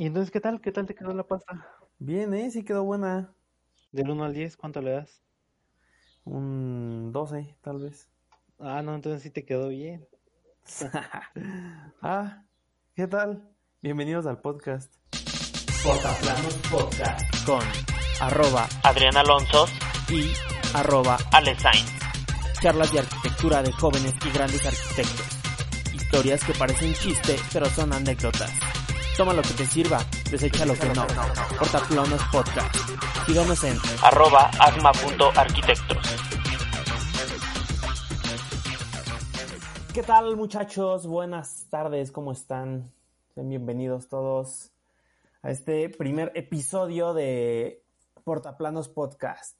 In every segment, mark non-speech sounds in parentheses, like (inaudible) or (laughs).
¿Y entonces qué tal? ¿Qué tal te quedó la pasta? Bien, ¿eh? Sí quedó buena. Del 1 al 10, ¿cuánto le das? Un 12, tal vez. Ah, no, entonces sí te quedó bien. (laughs) ah, ¿qué tal? Bienvenidos al podcast. Portaplanos Podcast. con arroba Adrián Alonso. y arroba Alesain. charlas de arquitectura de jóvenes y grandes arquitectos. Historias que parecen chiste, pero son anécdotas. Toma lo que te sirva, desecha lo que no. Portaplanos Podcast. Síganos en Arroba agma.arquitectos. ¿Qué tal, muchachos? Buenas tardes, ¿cómo están? Sean bienvenidos todos a este primer episodio de Portaplanos Podcast.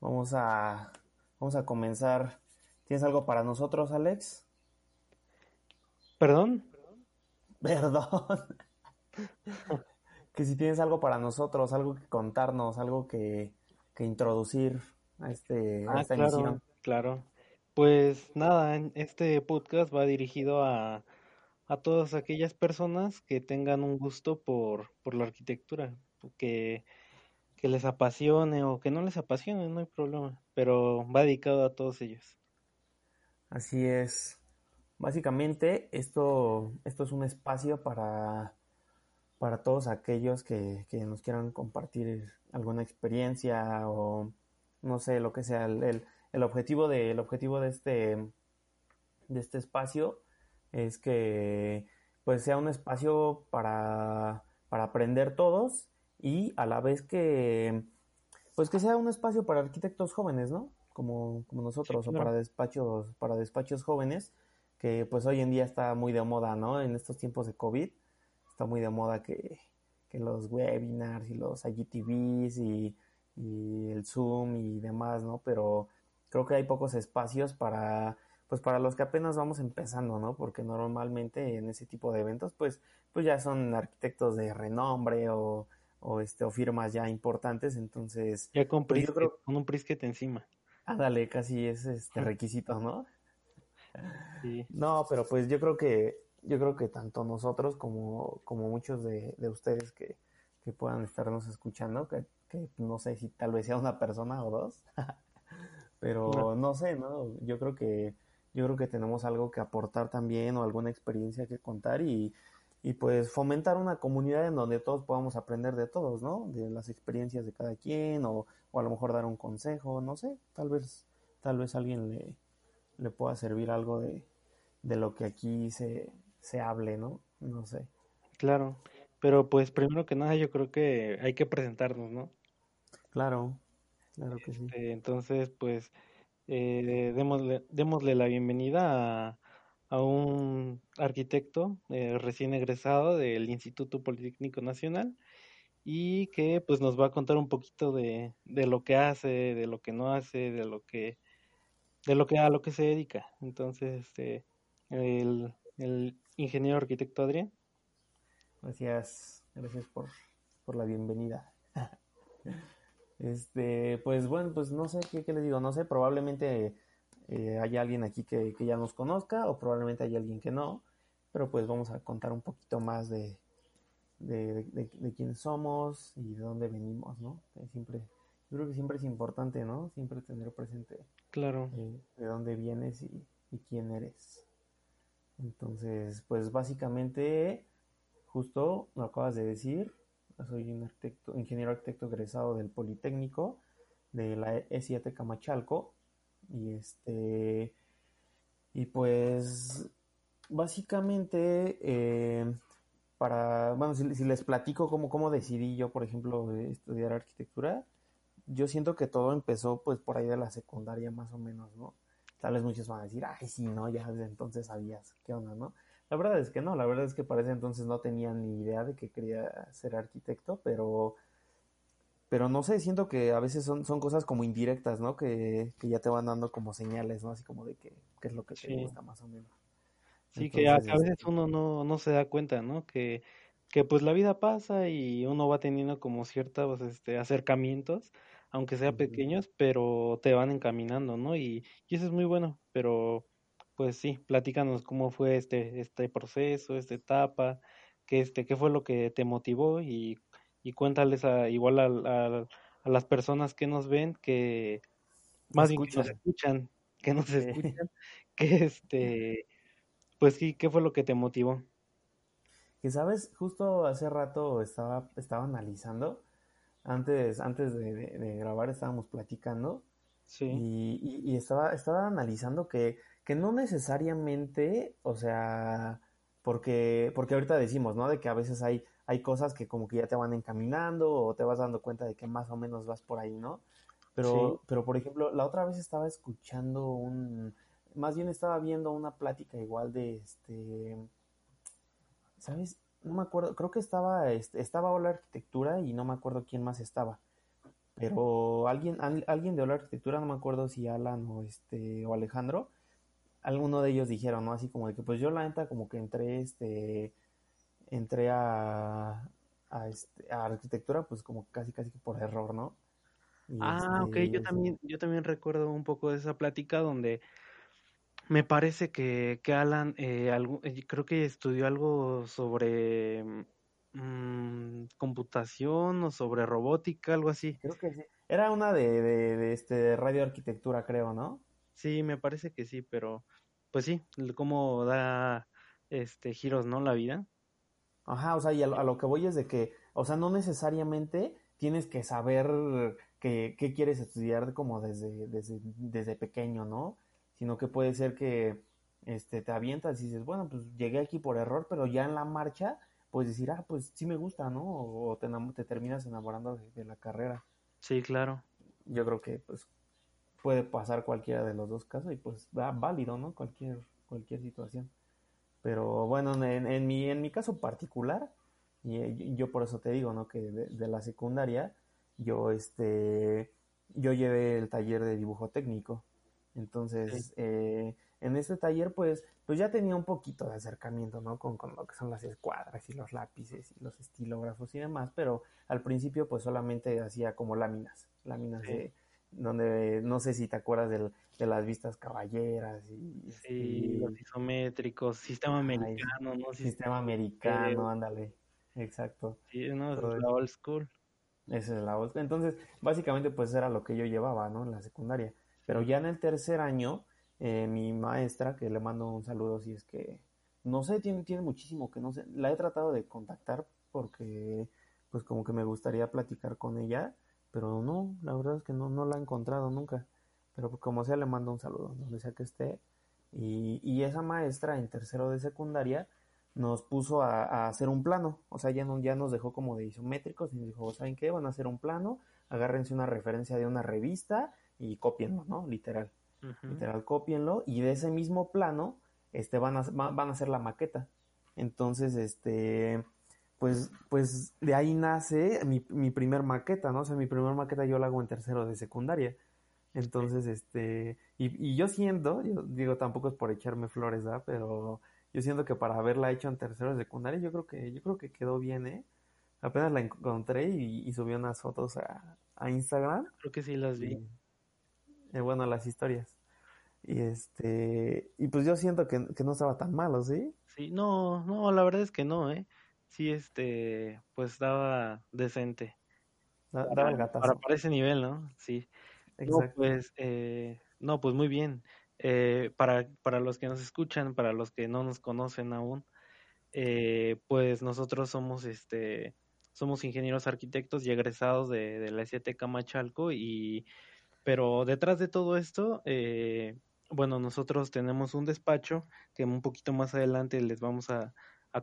Vamos a, vamos a comenzar. ¿Tienes algo para nosotros, Alex? ¿Perdón? (laughs) Perdón. que si tienes algo para nosotros, algo que contarnos, algo que, que introducir a, este, a Ah, esta claro, emisión. claro. Pues nada, este podcast va dirigido a, a todas aquellas personas que tengan un gusto por, por la arquitectura, que, que les apasione o que no les apasione, no hay problema, pero va dedicado a todos ellos. Así es. Básicamente, esto, esto es un espacio para, para todos aquellos que, que nos quieran compartir alguna experiencia o no sé, lo que sea. El, el- el objetivo de, el objetivo de este, de este espacio es que pues sea un espacio para, para aprender todos y a la vez que pues que sea un espacio para arquitectos jóvenes, ¿no? Como, como nosotros, o claro. para despachos, para despachos jóvenes, que pues hoy en día está muy de moda, ¿no? En estos tiempos de COVID, está muy de moda que, que los webinars y los IGTVs y, y el Zoom y demás, ¿no? Pero creo que hay pocos espacios para, pues para los que apenas vamos empezando, ¿no? Porque normalmente en ese tipo de eventos, pues, pues ya son arquitectos de renombre o, o este, o firmas ya importantes, entonces, Ya con, Pues creo- con un prisquete encima. ándale, casi es este requisito, ¿no? No, pero pues yo creo que, yo creo que tanto nosotros como, como muchos de, de ustedes que, que puedan estarnos escuchando, que, que no sé si tal vez sea una persona o dos, (laughs) pero Claro. no sé, ¿no? Yo creo que, yo creo que tenemos algo que aportar también o alguna experiencia que contar y, y pues fomentar una comunidad en donde todos podamos aprender de todos, ¿no? De las experiencias de cada quien o, o a lo mejor dar un consejo, no sé, tal vez, tal vez alguien le, le pueda servir algo de, de lo que aquí se, se hable, ¿no? No sé. Claro, pero pues primero que nada yo creo que hay que presentarnos, ¿no? Claro, claro que sí. Eh, entonces, pues, eh, démosle, démosle la bienvenida a, a un arquitecto eh, recién egresado del Instituto Politécnico Nacional y que pues nos va a contar un poquito de, de lo que hace, de lo que no hace, de lo que, de lo que a lo que se dedica. Entonces, este, el, el ingeniero arquitecto Adrián. Gracias, gracias por, por la bienvenida. (laughs) Este, pues bueno, pues no sé qué, qué les digo, no sé, probablemente eh, haya alguien aquí que, que ya nos conozca o probablemente haya alguien que no, pero pues vamos a contar un poquito más de, de, de, quiénes somos y de dónde venimos, ¿no? Siempre, yo creo que siempre es importante, ¿no? Siempre tener presente Claro, eh, de dónde vienes y, y quién eres. Entonces, pues básicamente, justo lo acabas de decir, soy un arquitecto, ingeniero arquitecto egresado del Politécnico de la E7 Camachalco y este y pues básicamente eh, para bueno si, si les platico cómo, cómo decidí yo por ejemplo estudiar arquitectura yo siento que todo empezó pues por ahí de la secundaria más o menos, ¿no? Tal vez muchos van a decir, ay, sí, no, ya desde entonces sabías qué onda, ¿no? La verdad es que no, la verdad es que para ese entonces no tenía ni idea de que quería ser arquitecto, pero, pero no sé, siento que a veces son, son cosas como indirectas, ¿no? Que, que ya te van dando como señales, ¿no? Así como de que, qué es lo que te gusta más o menos. sí que a, a veces este, uno no, no se da cuenta, ¿no? Que, que pues la vida pasa y uno va teniendo como ciertos este, acercamientos, aunque sea Ujú. pequeños, pero te van encaminando, ¿no? Y, y eso es muy bueno, pero pues sí, platícanos cómo fue este, este proceso, esta etapa, qué este, qué fue lo que te motivó y, y cuéntales a, igual a, a, las personas que nos ven que más bien que nos escuchan, que nos escuchan, (laughs) que este, pues sí, ¿qué fue lo que te motivó? Que sabes, justo hace rato estaba, estaba analizando, antes, antes de, grabar estábamos platicando sí. y, y, estaba, estaba analizando que, que no necesariamente, o sea, porque, porque ahorita decimos, ¿no? De que a veces hay, hay cosas que como que ya te van encaminando o te vas dando cuenta de que más o menos vas por ahí, ¿no? Pero, pero por ejemplo, la otra vez estaba escuchando un, más bien estaba viendo una plática igual de este, ¿sabes? No me acuerdo, creo que estaba, este, estaba Hola Arquitectura y no me acuerdo quién más estaba. Pero alguien, alguien de Hola Arquitectura, no me acuerdo si Alan o este, o Alejandro, alguno de ellos dijeron, ¿no? Así como de que pues yo la neta como que entré, este, entré a, a, este, a arquitectura pues como casi casi por error, ¿no? ah, ok, yo este, también, yo también recuerdo un poco de esa plática donde me parece que, que Alan, eh, eh, creo que estudió algo sobre mm, computación o sobre robótica, algo así. Creo que sí. Era una de, de, de este, radioarquitectura, creo, ¿no? Sí, me parece que sí, pero pues sí, cómo da este giros, ¿no? La vida. Ajá, o sea, y a, lo que voy es de que, o sea, no necesariamente tienes que saber qué quieres estudiar como desde, desde, desde pequeño, ¿no? Sino que puede ser que este, te avientas y dices, bueno, pues llegué aquí por error, pero ya en la marcha, puedes decir, ah, pues sí me gusta, ¿no? O te, te terminas enamorando de, la carrera. Sí, claro. Yo creo que, pues, puede pasar cualquiera de los dos casos y, pues, va válido, ¿no? Cualquier, cualquier situación. Pero bueno, en, en, mi, en mi caso particular, y yo por eso te digo, ¿no? Que de, de la secundaria, yo, este, yo llevé el taller de dibujo técnico. Entonces, eh, en este taller, pues, pues ya tenía un poquito de acercamiento, ¿no? Con, con, lo que son las escuadras y los lápices y los estilógrafos y demás, pero al principio, pues, solamente hacía como láminas, láminas de, donde, no sé si te acuerdas del, de las vistas caballeras y... Sí, los isométricos, sistema americano, ¿no? Sistema americano, ándale, exacto. Sí, no, es la old school. Esa es la old school. Entonces, básicamente, pues, era lo que yo llevaba, ¿no? En la secundaria. Pero ya en el tercer año, eh, mi maestra, que le mando un saludo si es que, no sé, tiene, tiene muchísimo que no sé, la he tratado de contactar porque pues como que me gustaría platicar con ella, pero no, la verdad es que no, no la he encontrado nunca. Pero pues, como sea, le mando un saludo, donde sea que esté. Y, y esa maestra en tercero de secundaria nos puso a, hacer un plano, o sea, ya, no, ya nos dejó como de isométricos y nos dijo, ¿saben qué? Van a hacer un plano, agárrense una referencia de una revista y copienlo, ¿no? Literal. Literal, copienlo y de ese mismo plano este, van, a, van a hacer la maqueta. Entonces, este, pues, pues de ahí nace mi, mi primer maqueta, ¿no? O sea, mi primer maqueta yo la hago en tercero de secundaria. Entonces, este, y, y yo siento, yo digo, tampoco es por echarme flores, ¿verdad? Pero yo siento que para haberla hecho en tercero de secundaria, yo creo que, yo creo que quedó bien, ¿eh? Apenas la encontré y, y subí unas fotos a, a Instagram. Creo que sí las vi. Eh, bueno, las historias. Y este, y pues yo siento que, no estaba tan malo, ¿sí? Sí, no, no, la verdad es que no, ¿eh? Sí, este, pues daba decente. Daba el gatazo. Para, ese nivel, ¿no? Sí. Exacto. No, pues, eh, no, pues muy bien. Eh, para, para los que nos escuchan, para los que no nos conocen aún, eh, pues nosotros somos, este, somos ingenieros arquitectos y egresados de, de la ST Camachalco y pero detrás de todo esto, eh, bueno, nosotros tenemos un despacho que un poquito más adelante les vamos a,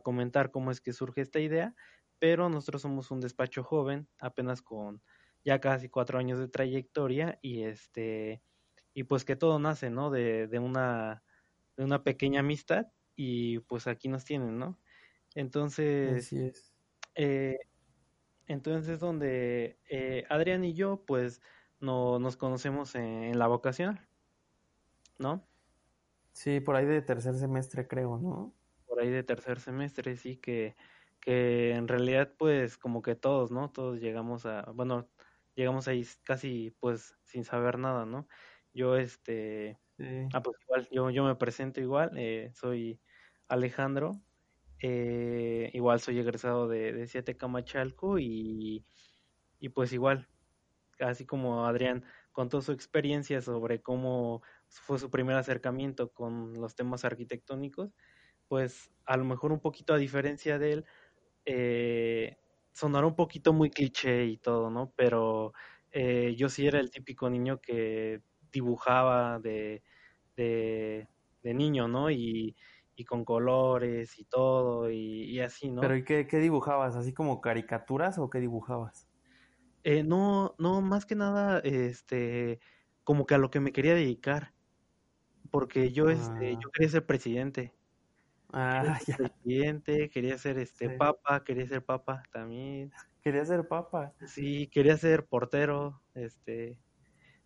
comentar cómo es que surge esta idea, pero nosotros somos un despacho joven, apenas con ya casi cuatro años de trayectoria y este y pues que todo nace, ¿no? De, de una de una pequeña amistad y pues aquí nos tienen, ¿no? Entonces, Así es. Eh, entonces donde eh, Adrián y yo, pues no, nos conocemos en, la vocación, ¿no? Sí, por ahí de tercer semestre creo, ¿no? Por ahí de tercer semestre, sí, que, que en realidad pues como que todos, ¿no? Todos llegamos a, bueno, llegamos ahí casi pues sin saber nada, ¿no? Yo este, ah, pues igual, yo, yo me presento igual, eh, soy Alejandro Eh, igual soy egresado de, de Siete Camachalco y, y pues igual, así como Adrián contó su experiencia sobre cómo fue su primer acercamiento con los temas arquitectónicos, pues a lo mejor un poquito a diferencia de él, eh, sonará un poquito muy cliché y todo, ¿no? Pero eh, yo sí era el típico niño que dibujaba de, de, niño, ¿no? Y, y, con colores y todo, y, así, ¿no? Pero ¿y qué, qué, dibujabas? ¿Así como caricaturas o qué dibujabas? Eh, no, no, más que nada, este, como que a lo que me quería dedicar, porque yo, este, yo ah. quería ser presidente. Ah, ya. Presidente, quería ser este papa, quería ser papa también. Quería ser papa. Sí, quería ser portero, este.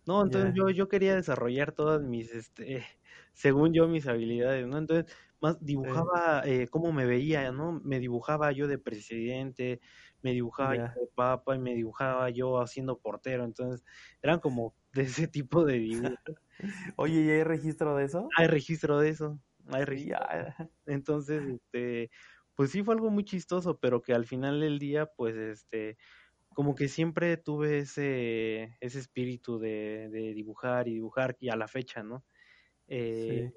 No, entonces yo, yo quería desarrollar todas mis, este, (laughs) según yo, mis habilidades, ¿no? Entonces, más dibujaba eh, cómo me veía, ¿no? Me dibujaba yo de presidente, me dibujaba yo de papa y me dibujaba yo haciendo portero, entonces eran como de ese tipo de dibujos. (laughs) Oye, ¿y hay registro de eso? Hay registro de eso, hay registro. Entonces, este, pues sí fue algo muy chistoso, pero que al final del día, pues, este, como que siempre tuve ese, ese espíritu de, de dibujar y dibujar y a la fecha, ¿no? Eh,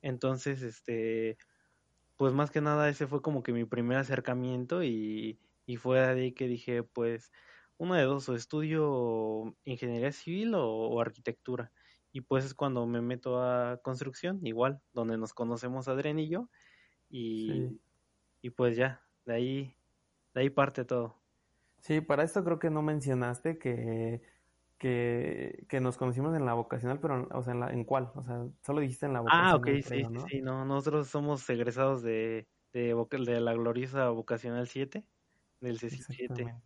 entonces, este, pues más que nada ese fue como que mi primer acercamiento y, y fue de ahí que dije, pues, una de dos, o estudio ingeniería civil o, arquitectura. Y pues es cuando me meto a construcción, igual, donde nos conocemos Adrián y yo. Y, y pues ya, de ahí, de ahí parte todo. Sí, para esto creo que no mencionaste que, que, que nos conocimos en la vocacional, pero, o sea, ¿en, la, en cuál? O sea, solo dijiste en la vocacional. Ah, ok, sí, sí, no, nosotros somos egresados de, de, de la gloriosa vocacional 7, del C7.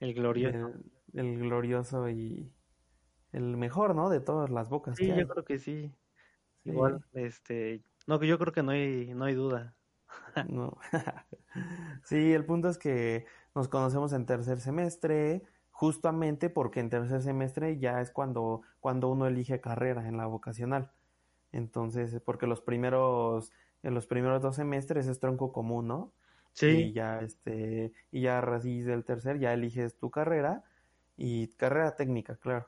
el glorioso. El, glorioso y el mejor, ¿no? De todas las bocas. Sí, yo creo que sí. Igual, este, no, yo creo que no hay, no hay duda. (laughs) No. (laughs) sí, el punto es que nos conocemos en tercer semestre, justamente porque en tercer semestre ya es cuando, cuando uno elige carrera en la vocacional. Entonces, porque los primeros, en los primeros dos semestres es tronco común, ¿no? Sí. Y ya, este, y ya a raíz del tercer ya eliges tu carrera y carrera técnica, claro.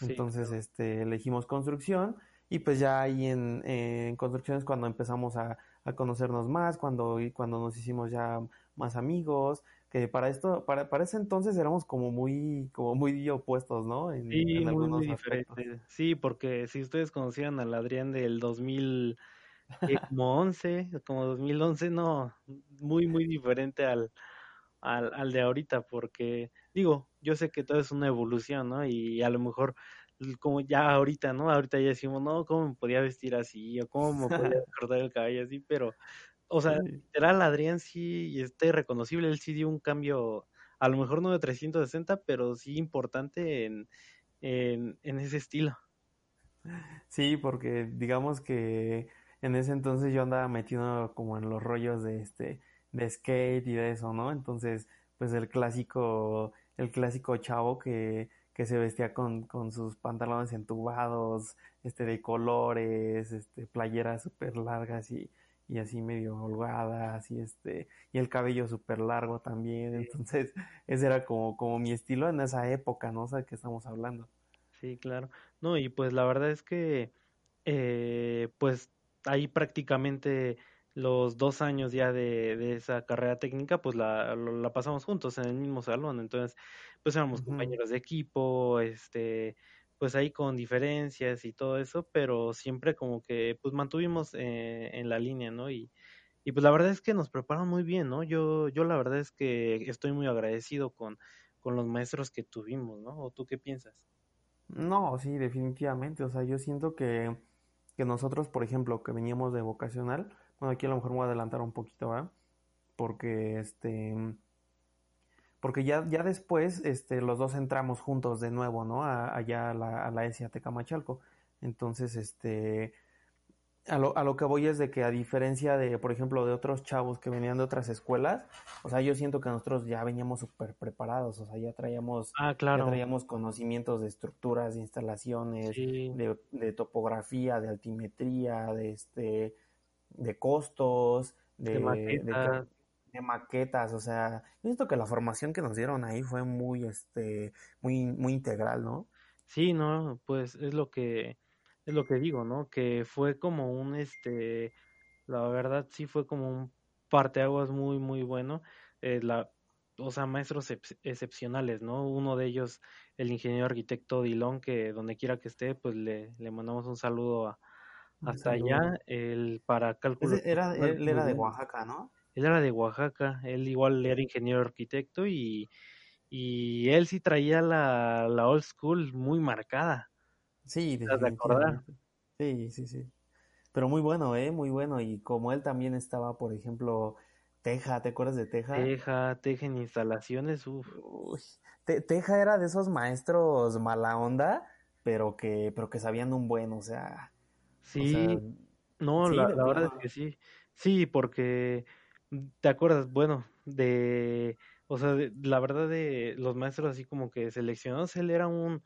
Entonces, este, elegimos construcción y pues ya ahí en, en construcción es cuando empezamos a, a conocernos más, cuando, cuando nos hicimos ya más amigos, que para esto, para, para ese entonces éramos como muy, como muy opuestos, ¿no? En, sí, muy, diferentes. Sí, porque si ustedes conocían al Adrián del 2000, eh, (laughs) como 11, como 2011, no, muy, muy diferente al, al, al de ahorita, porque digo, yo sé que todo es una evolución, ¿no? Y a lo mejor como ya ahorita, ¿no? Ahorita ya decimos, no, ¿cómo me podía vestir así? O cómo me podía (laughs) cortar el cabello así, pero, o sea, literal, Adrián sí, y este reconocible, él sí dio un cambio, a lo mejor no de 360, pero sí importante en, en, en ese estilo. Sí, porque digamos que en ese entonces yo andaba metido como en los rollos de este, de skate y de eso, ¿no? Entonces, pues el clásico, el clásico chavo que que se vestía con, con sus pantalones entubados, este, de colores, este, playeras súper largas y, y así medio holgadas y este, y el cabello súper largo también. Entonces, (laughs) ese era como, como mi estilo en esa época, ¿no? O sea, que estamos hablando. Sí, claro. No, y pues la verdad es que, eh, pues ahí prácticamente los dos años ya de, de esa carrera técnica, pues la, la pasamos juntos en el mismo salón. Entonces, pues éramos compañeros de equipo, este, pues ahí con diferencias y todo eso, pero siempre como que pues mantuvimos eh, en la línea, ¿no? Y, y pues la verdad es que nos preparan muy bien, ¿no? Yo, yo la verdad es que estoy muy agradecido con, con los maestros que tuvimos, ¿no? ¿O tú qué piensas? No, sí, definitivamente. O sea, yo siento que, que nosotros, por ejemplo, que veníamos de vocacional, bueno, aquí a lo mejor me voy a adelantar un poquito, ¿verdad? Porque este porque ya, ya después este, los dos entramos juntos de nuevo, ¿no? allá a la, a la SAT Camachalco. Entonces, este, a lo, a lo que voy es de que a diferencia de, por ejemplo, de otros chavos que venían de otras escuelas, o sea, yo siento que nosotros ya veníamos súper preparados, o sea, ya traíamos, ah, claro. ya traíamos conocimientos de estructuras, de instalaciones, de, de, topografía, de altimetría, de este, de costos, de, maquetas. De, maquetas, o sea, yo siento que la formación que nos dieron ahí fue muy, este, muy, muy integral, ¿no? Sí, no, pues es lo que, es lo que digo, ¿no? Que fue como un, este, la verdad sí fue como un parteaguas muy, muy bueno. Eh, la, o sea, maestros excepcionales, ¿no? Uno de ellos, el ingeniero arquitecto Dilón, que donde quiera que esté, pues le, le mandamos un saludo a, hasta allá. El para cálculo. Era, él era de Oaxaca, ¿no? Él era de Oaxaca, él igual era ingeniero arquitecto y, y él sí traía la, la old school muy marcada. Sí, de acordar. Sí, sí, sí. Pero muy bueno, ¿eh? Muy bueno. Y como él también estaba, por ejemplo, Teja, ¿te acuerdas de Teja? Teja, Teja en instalaciones, uff. Teja era de esos maestros mala onda, pero que, pero que sabían un buen, o sea. Sí, no, la, verdad es que sí. Sí, porque te acuerdas, bueno, de, o sea, la verdad de los maestros así como que seleccionados, él era un,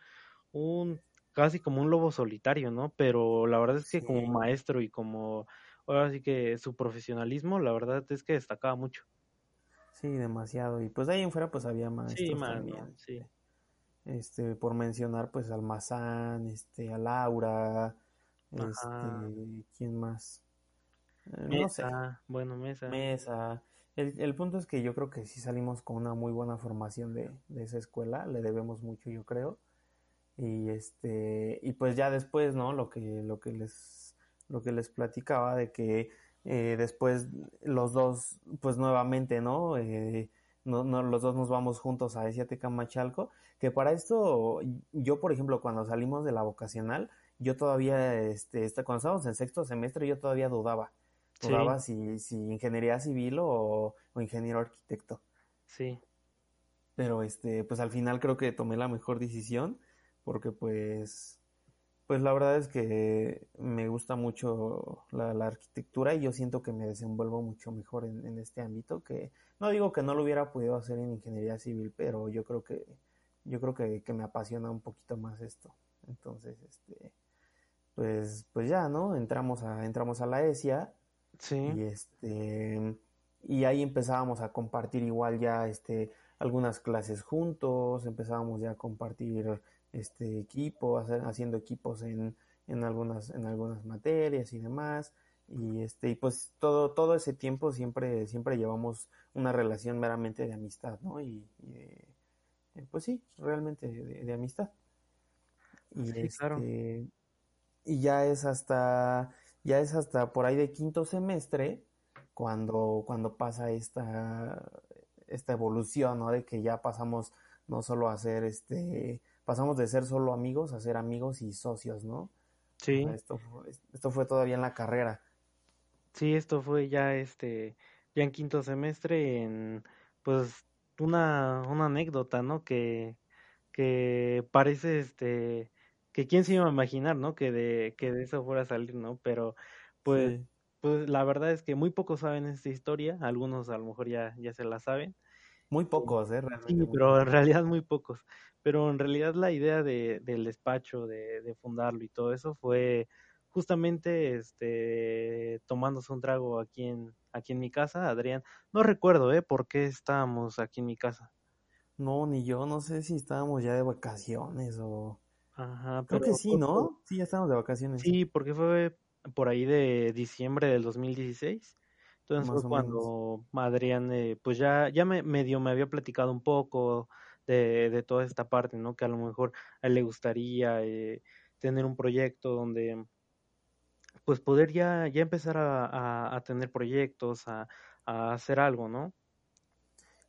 un, casi como un lobo solitario, ¿no? Pero la verdad es que como maestro y como ahora sí que su profesionalismo, la verdad es que destacaba mucho. Sí, demasiado. Y pues de ahí en fuera pues había más. Sí, también. sí. Este, por mencionar pues al Mazán, este, a Laura, este, ¿quién más? Eh, mesa, bueno, Mesa. Mesa. El, el, punto es que yo creo que sí salimos con una muy buena formación de, de esa escuela, le debemos mucho yo creo. Y este, y pues ya después, ¿no? Lo que, lo que les lo que les platicaba de que eh, después los dos, pues nuevamente, ¿no? Eh, no, no, los dos nos vamos juntos a Esiateca Machalco, que para esto, yo por ejemplo, cuando salimos de la vocacional, yo todavía, este, este cuando estábamos en sexto semestre, yo todavía dudaba, dudaba si, si ingeniería civil o, o ingeniero arquitecto. Sí. Pero este, pues al final creo que tomé la mejor decisión, porque pues pues la verdad es que me gusta mucho la, arquitectura y yo siento que me desenvuelvo mucho mejor en, este ámbito que no digo que no lo hubiera podido hacer en ingeniería civil pero yo creo que yo creo que, me apasiona un poquito más esto. Entonces este pues pues ya no entramos a entramos a la ESIA sí. y este y ahí empezábamos a compartir igual ya este algunas clases juntos empezábamos ya a compartir este equipo, hacer, haciendo equipos en, en, algunas, en algunas materias y demás. Y este, y pues todo, todo ese tiempo siempre, siempre llevamos una relación meramente de amistad, ¿no? Y, eh, pues sí, realmente de, amistad. Y este, y ya es hasta, ya es hasta por ahí de quinto semestre cuando, cuando pasa esta, esta evolución, ¿no? De que ya pasamos no solo a ser este pasamos de ser solo amigos a ser amigos y socios, ¿no? Sí. Esto, esto fue todavía en la carrera. Sí, esto fue ya este, ya en quinto semestre, en pues una, una anécdota, ¿no? Que, que parece este, que quién se iba a imaginar, ¿no? Que de, que de eso fuera a salir, ¿no? Pero pues, pues la verdad es que muy pocos saben esta historia, algunos a lo mejor ya, ya se la saben. Muy pocos, ¿eh? Realmente sí, pero en realidad muy pocos pero en realidad la idea de, del despacho, de, de, fundarlo y todo eso fue justamente este tomándose un trago aquí en aquí en mi casa, Adrián. No recuerdo, ¿eh? ¿Por qué estábamos aquí en mi casa? No, ni yo, no sé si estábamos ya de vacaciones o... Ajá, Creo que sí, ¿no? Sí, ya estábamos de vacaciones. Sí, porque fue por ahí de diciembre del 2016. Entonces fue cuando Adrián, eh, pues ya, ya me, medio me había platicado un poco de, de, toda esta parte, ¿no? Que a lo mejor a él le gustaría eh, tener un proyecto donde pues poder ya, ya empezar a, a, tener proyectos, a, a, hacer algo, ¿no?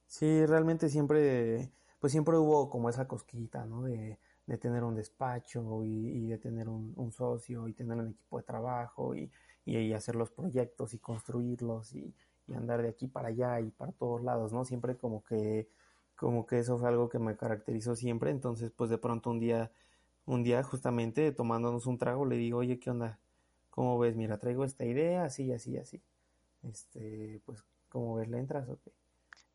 Sí, realmente siempre, pues siempre hubo como esa cosquita, ¿no? De, de tener un despacho y, y de tener un, un, socio y tener un equipo de trabajo y, y, hacer los proyectos y construirlos y, y andar de aquí para allá y para todos lados, ¿no? Siempre como que como que eso fue algo que me caracterizó siempre, entonces pues de pronto un día, un día justamente tomándonos un trago le digo, oye, ¿qué onda? ¿Cómo ves? Mira, traigo esta idea, así, así, así. Este, pues, ¿cómo ves? ¿Le entras o qué?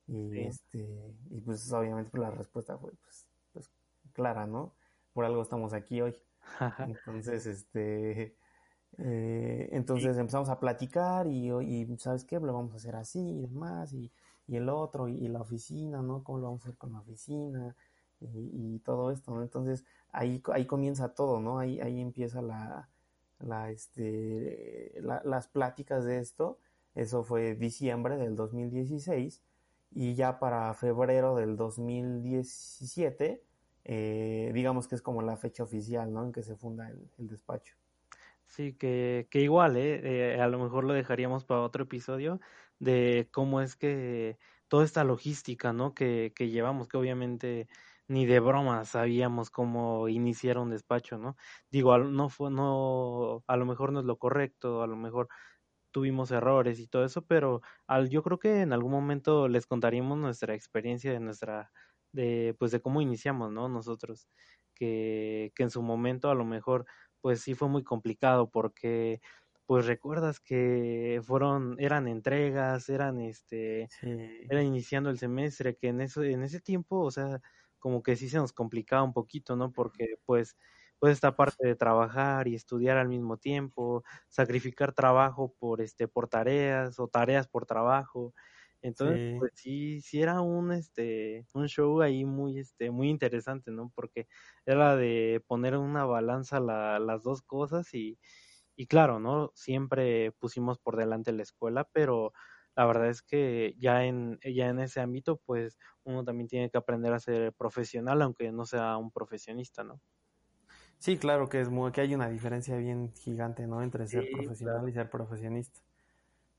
Y este, y pues obviamente pues, la respuesta fue pues, pues clara, ¿no? Por algo estamos aquí hoy. (laughs) Entonces, este, Eh, entonces empezamos a platicar y, y, ¿sabes qué? Lo vamos a hacer así y demás, y, y el otro, y, la oficina, ¿no? ¿Cómo lo vamos a hacer con la oficina? Y, todo esto, ¿no? Entonces ahí, ahí comienza todo, ¿no? Ahí, ahí empieza la, la, este, las pláticas de esto. Eso fue diciembre del 2016 y ya para febrero del 2017, eh, digamos que es como la fecha oficial, ¿no? En que se funda el, despacho. Sí, que, que igual, ¿eh? ¿eh? A lo mejor lo dejaríamos para otro episodio de cómo es que toda esta logística, ¿no? Que, que llevamos, que obviamente ni de broma sabíamos cómo iniciar un despacho, ¿no? Digo, no fue, no, a lo mejor no es lo correcto, a lo mejor tuvimos errores y todo eso, pero al, yo creo que en algún momento les contaríamos nuestra experiencia de nuestra, de, pues de cómo iniciamos, ¿no? Nosotros, que, que en su momento a lo mejor, pues sí fue muy complicado porque pues recuerdas que fueron, eran entregas, eran este, era iniciando el semestre, que en eso, en ese tiempo, o sea, como que sí se nos complicaba un poquito, ¿no? Porque pues, pues esta parte de trabajar y estudiar al mismo tiempo, sacrificar trabajo por este, por tareas, o tareas por trabajo. Entonces, pues sí, sí era un este, un show ahí muy, este, muy interesante, ¿no? Porque era de poner en una balanza la, las dos cosas y, y claro, ¿no? Siempre pusimos por delante la escuela, pero la verdad es que ya en, ya en ese ámbito, pues uno también tiene que aprender a ser profesional, aunque no sea un profesionista, ¿no? Sí, claro que es muy, que hay una diferencia bien gigante, ¿no? Entre ser profesional y ser profesionista.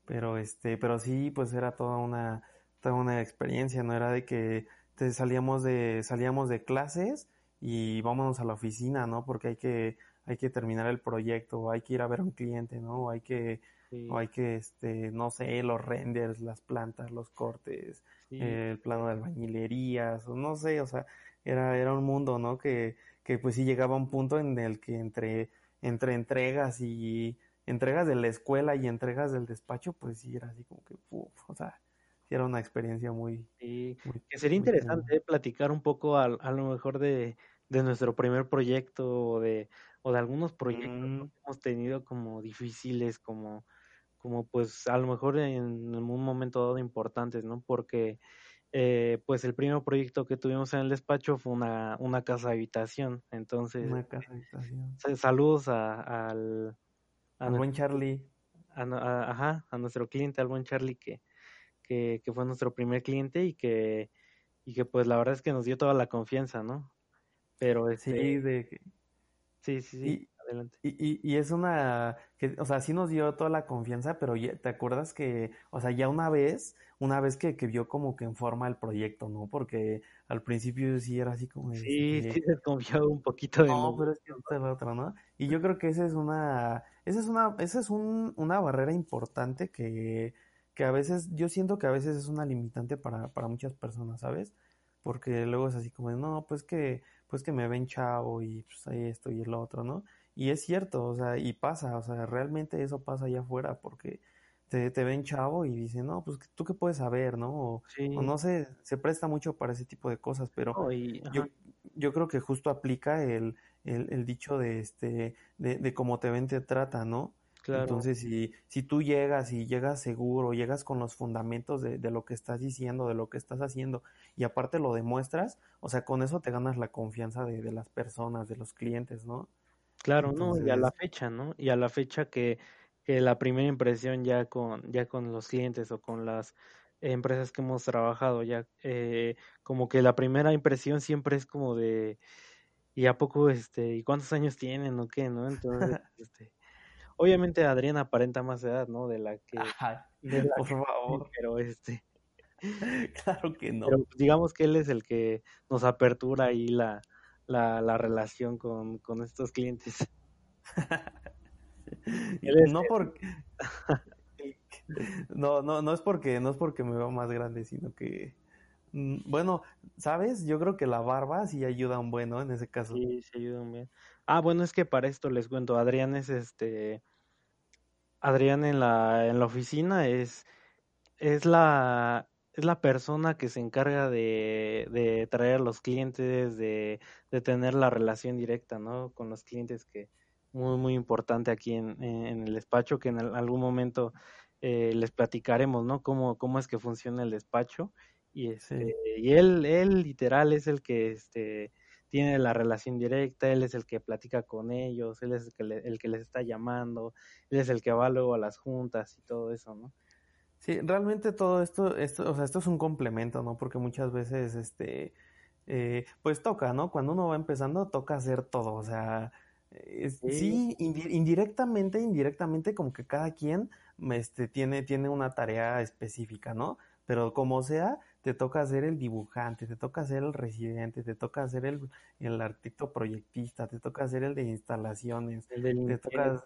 Pero este, pero sí, pues era toda una, toda una experiencia, ¿no? Era de que te salíamos de, salíamos de clases y vámonos a la oficina, ¿no? Porque hay que, hay que terminar el proyecto, hay que ir a ver a un cliente, ¿no? hay que, o hay que, este, no sé, los renders, las plantas, los cortes, el plano de albañilerías, o no sé, o sea, era, era un mundo, ¿no? Que, que pues sí llegaba a un punto en el que entre, entre entregas y entregas de la escuela y entregas del despacho, pues sí era así como que, o sea, sí era una experiencia muy... Sí, que sería interesante platicar un poco a, a lo mejor de, de nuestro primer proyecto o de, o de algunos proyectos que mm. hemos tenido como difíciles, como como pues a lo mejor en un momento dado importantes, ¿no? Porque eh, pues el primer proyecto que tuvimos en el despacho fue una, una casa habitación, entonces una casa habitación. saludos a, al, al buen Charlie, a, ajá, a nuestro cliente, al buen Charlie que, que, que fue nuestro primer cliente y que y que pues la verdad es que nos dio toda la confianza, ¿no? Pero este, sí, de sí, sí, sí. Y, y, y, es una, que, o sea, sí nos dio toda la confianza, pero te acuerdas que, o sea, ya una vez, una vez que, que vio como que en forma el proyecto, ¿no? Porque al principio sí era así como... Sí, este, sí desconfiado un poquito de... No, pero es que la otra, ¿no? Y yo creo que esa es una, esa es una, esa es un, una barrera importante que, que a veces, yo siento que a veces es una limitante para, para muchas personas, ¿sabes? Porque luego es así como, no, pues que, pues que me ven chavo y pues ahí esto y el otro, ¿no? Y es cierto, o sea, y pasa, o sea, realmente eso pasa allá afuera porque te, te ven chavo y dicen, no, pues tú qué puedes saber, ¿no? O, no sé, se presta mucho para ese tipo de cosas, pero yo, yo creo que justo aplica el, el, el dicho de este, de, de cómo te ven te trata, ¿no? Claro. Entonces, si, si tú llegas y llegas seguro, llegas con los fundamentos de, de, lo que estás diciendo, de lo que estás haciendo, y aparte lo demuestras, o sea, con eso te ganas la confianza de, de las personas, de los clientes, ¿no? Claro, ¿no? Y a la fecha, ¿no? Y a la fecha que, que la primera impresión ya con, ya con los clientes o con las empresas que hemos trabajado, ya eh, como que la primera impresión siempre es como de, ¿y a poco, este, y cuántos años tienen o qué, no? Entonces, (laughs) este, obviamente Adrián aparenta más edad, ¿no? De la que, de por favor. Pero este, (laughs) claro que no. Pero digamos que él es el que nos apertura ahí la, la, la relación con, con estos clientes. (laughs) no porque (laughs) no, no, no es porque, no es porque me veo más grande, sino que mm, bueno, ¿sabes? Yo creo que la barba sí ayuda un buen, ¿no? En ese caso. Sí, sí ayuda un bien. Ah, bueno, es que para esto les cuento, Adrián es este Adrián en la en la oficina es es la es la persona que se encarga de, de traer a los clientes, de, de, tener la relación directa, ¿no? Con los clientes que, muy, muy importante aquí en, en el despacho, que en algún momento eh, les platicaremos, ¿no? Cómo, cómo es que funciona el despacho. Y, este, y él, él literal es el que este, tiene la relación directa, él es el que platica con ellos, él es el que, el que les está llamando, él es el que va luego a las juntas y todo eso, ¿no? Sí, realmente todo esto, esto, o sea, esto es un complemento, ¿no? Porque muchas veces, este, eh, pues toca, ¿no? Cuando uno va empezando, toca hacer todo, o sea, sí, indirectamente, indirectamente, como que cada quien, este, tiene, tiene una tarea específica, ¿no? Pero como sea, te toca ser el dibujante, te toca ser el residente, te toca ser el, el arquitecto proyectista, te toca ser el de instalaciones, el de te toca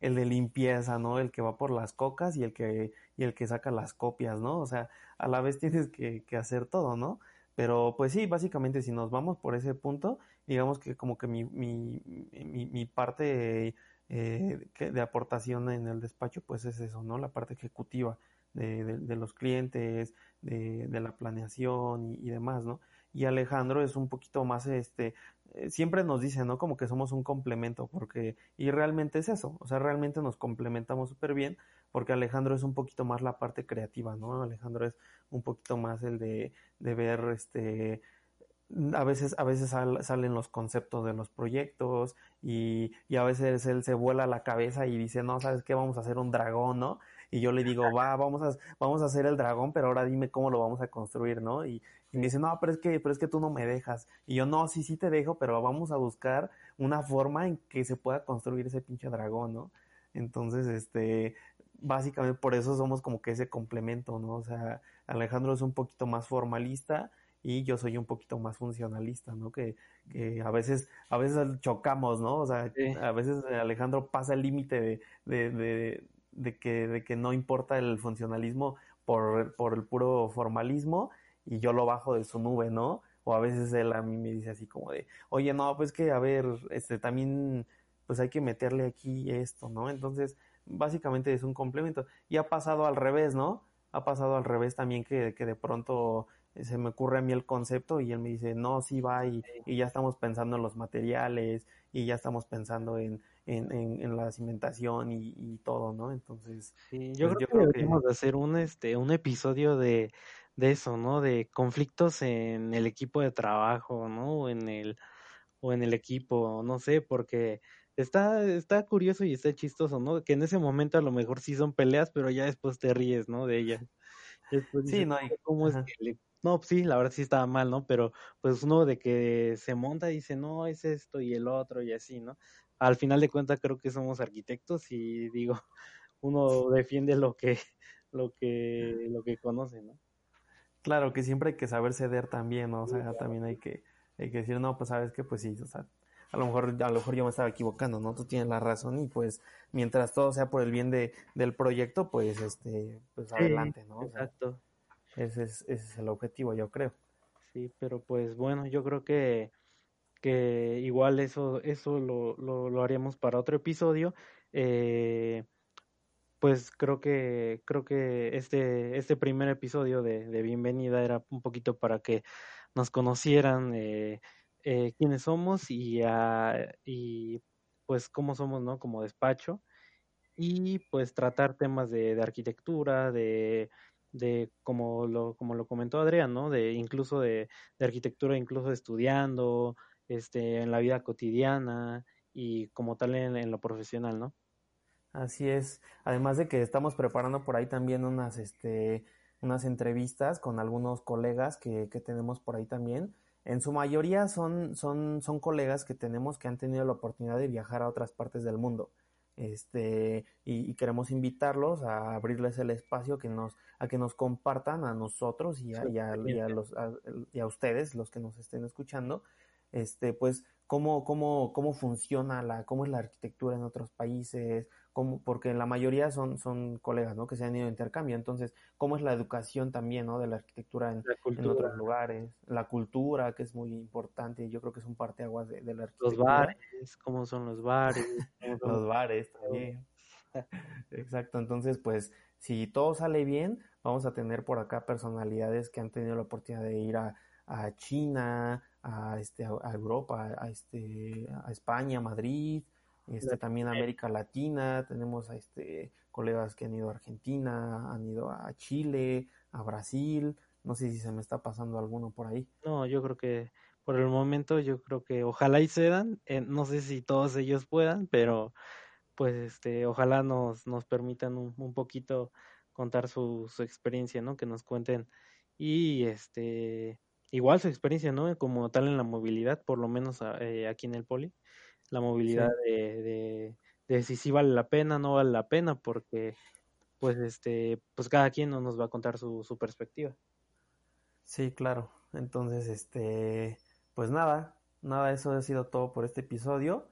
el de limpieza, ¿no? El que va por las cocas y el que, y el que saca las copias, ¿no? O sea, a la vez (laughs) tienes que, hacer todo, ¿no? Pero pues sí, básicamente si nos vamos por ese punto, digamos que como que mi, mi, mi, mi parte eh, de aportación en el despacho, pues es eso, ¿no? La parte ejecutiva de, de, los clientes, de, de la planeación y, y, demás, ¿no? Y Alejandro es un poquito más, este, eh, siempre nos dice, ¿no? Como que somos un complemento, porque, y realmente es eso, o sea, realmente nos complementamos súper bien, porque Alejandro es un poquito más la parte creativa, ¿no? Alejandro es un poquito más el de, de ver, este, a veces, a veces salen los conceptos de los proyectos y, y, a veces él se vuela la cabeza y dice, no, ¿sabes qué? Vamos a hacer un dragón, ¿no? Y yo le digo, va, vamos a, vamos a hacer el dragón, pero ahora dime cómo lo vamos a construir, ¿no? Y, y me dice, no, pero es que, pero es que tú no me dejas. Y yo, no, sí, sí te dejo, pero vamos a buscar una forma en que se pueda construir ese pinche dragón, ¿no? Entonces, este, básicamente por eso somos como que ese complemento, ¿no? O sea, Alejandro es un poquito más formalista y yo soy un poquito más funcionalista, ¿no? Que, que a veces, a veces chocamos, ¿no? O sea, a veces Alejandro pasa el límite de, de, de, de, que, de que no importa el funcionalismo por, por el puro formalismo y yo lo bajo de su nube, ¿no? O a veces él a mí me dice así como de, oye, no, pues que, a ver, este, también, pues hay que meterle aquí esto, ¿no? Entonces, básicamente es un complemento. Y ha pasado al revés, ¿no? Ha pasado al revés también que, que de pronto se me ocurre a mí el concepto y él me dice, no, sí va y, y ya estamos pensando en los materiales y ya estamos pensando en, en, en, la cimentación y, y, todo, ¿no? Entonces, sí, yo, pues creo, yo creo, que deberíamos que... hacer un, este, un episodio de, de eso, ¿no? De conflictos en el equipo de trabajo, ¿no? O en el, o en el equipo, no sé, porque está, está curioso y está chistoso, ¿no? Que en ese momento a lo mejor sí son peleas, pero ya después te ríes, ¿no? De ellas. Después sí, dices, no hay. ¿Cómo es que le... No, sí, la verdad sí estaba mal, ¿no? Pero pues uno de que se monta y dice, no, es esto y el otro y así, ¿no? Al final de cuentas creo que somos arquitectos y digo, (laughs) uno defiende lo que, lo que, lo que conoce, ¿no? Claro, que siempre hay que saber ceder también, ¿no? O sea, también hay que, hay que decir, no, pues sabes que, pues sí, o sea, a lo mejor, a lo mejor yo me estaba equivocando, ¿no? Tú tienes la razón y pues mientras todo sea por el bien de, del proyecto, pues este, pues adelante, ¿no? O sea, exacto. Ese es, ese es el objetivo, yo creo. Sí, pero pues bueno, yo creo que, que igual eso, eso lo, lo, lo haríamos para otro episodio. Eh, pues creo que creo que este este primer episodio de, de bienvenida era un poquito para que nos conocieran eh, eh, quiénes somos y, uh, y pues cómo somos no como despacho. Y pues tratar temas de, de arquitectura de de como lo como lo comentó Adrián no de incluso de, de arquitectura incluso estudiando este en la vida cotidiana y como tal en, en lo profesional no Así es. Además de que estamos preparando por ahí también unas, este, unas entrevistas con algunos colegas que, que tenemos por ahí también. En su mayoría son, son, son colegas que tenemos que han tenido la oportunidad de viajar a otras partes del mundo. Este, y, y queremos invitarlos a abrirles el espacio que nos, a que nos compartan a nosotros y a, y a, y a los, a ustedes, los que nos estén escuchando, este, pues, cómo, cómo, cómo funciona la, cómo es la arquitectura en otros países, cómo, porque la mayoría son, son colegas, ¿no? Que se han ido de intercambio. Entonces, cómo es la educación también, ¿no? De la arquitectura en, la en otros lugares, la cultura, que es muy importante, yo creo que es un parteaguas de, de la arquitectura. Los bares, cómo son los bares. Son los bares también. (laughs) Exacto, entonces, pues, si todo sale bien, vamos a tener por acá personalidades que han tenido la oportunidad de ir a, a China, a, este, a Europa, a, este, a España, a Madrid, este, también América Latina, tenemos a este, colegas que han ido a Argentina, han ido a Chile, a Brasil, no sé si se me está pasando alguno por ahí. No, yo creo que por el momento yo creo que ojalá y se dan, eh, no sé si todos ellos puedan, pero pues este, ojalá nos, nos permitan un, un poquito contar su, su experiencia, ¿no? Que nos cuenten. Y este igual su experiencia, ¿no? Como tal en la movilidad, por lo menos eh, aquí en el Poli, la movilidad de, de, si sí vale la pena, no vale la pena, porque pues este, pues cada quien nos va a contar su, su perspectiva. Sí, claro. Entonces, este, pues nada, nada, eso ha sido todo por este episodio.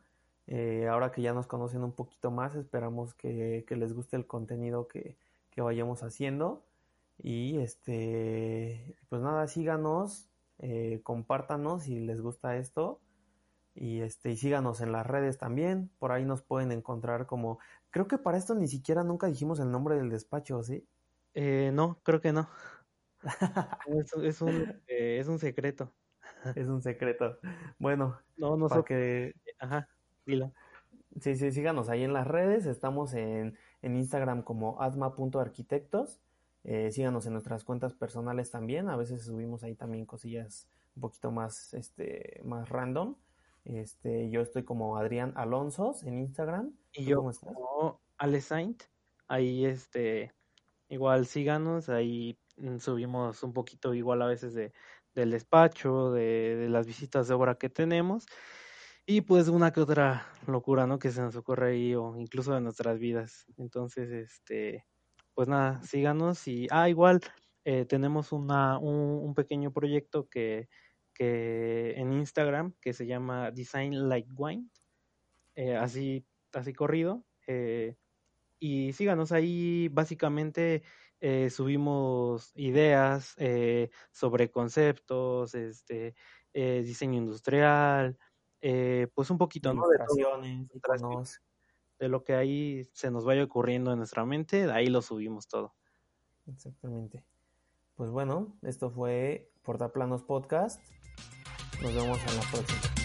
Eh, ahora que ya nos conocen un poquito más, esperamos que, que les guste el contenido que, que vayamos haciendo. Y este, pues nada, síganos, eh, compártanos si les gusta esto. Y este, y síganos en las redes también. Por ahí nos pueden encontrar como. Creo que para esto ni siquiera nunca dijimos el nombre del despacho, ¿sí? Eh, no, creo que no. (laughs) es, un, eh, es un secreto. es un secreto. Bueno, no, no sé que. Ajá, dilo. Sí, sí, síganos ahí en las redes. Estamos en, en Instagram como asma.arquitectos. Eh, síganos en nuestras cuentas personales también. A veces subimos ahí también cosillas un poquito más, este, más random. Este, yo estoy como Adrián Alonso en Instagram. Y yo cómo estás? como Ale Saint. Ahí, este, igual síganos. Ahí mm, subimos un poquito igual a veces de, del despacho, de, de las visitas de obra que tenemos. Y pues una que otra locura, ¿no? Que se nos ocurre ahí o incluso de nuestras vidas. Entonces, este, pues nada, síganos y, ah, igual eh, tenemos una, un, pequeño proyecto que, que en Instagram que se llama Design Like Wine, eh, así, así corrido. Eh, y síganos ahí, básicamente subimos ideas sobre conceptos, este, diseño industrial, pues un poquito, ¿no? De de lo que ahí se nos vaya ocurriendo en nuestra mente, de ahí lo subimos todo. Exactamente. Pues bueno, esto fue Portaplanos Podcast. Nos vemos en la próxima.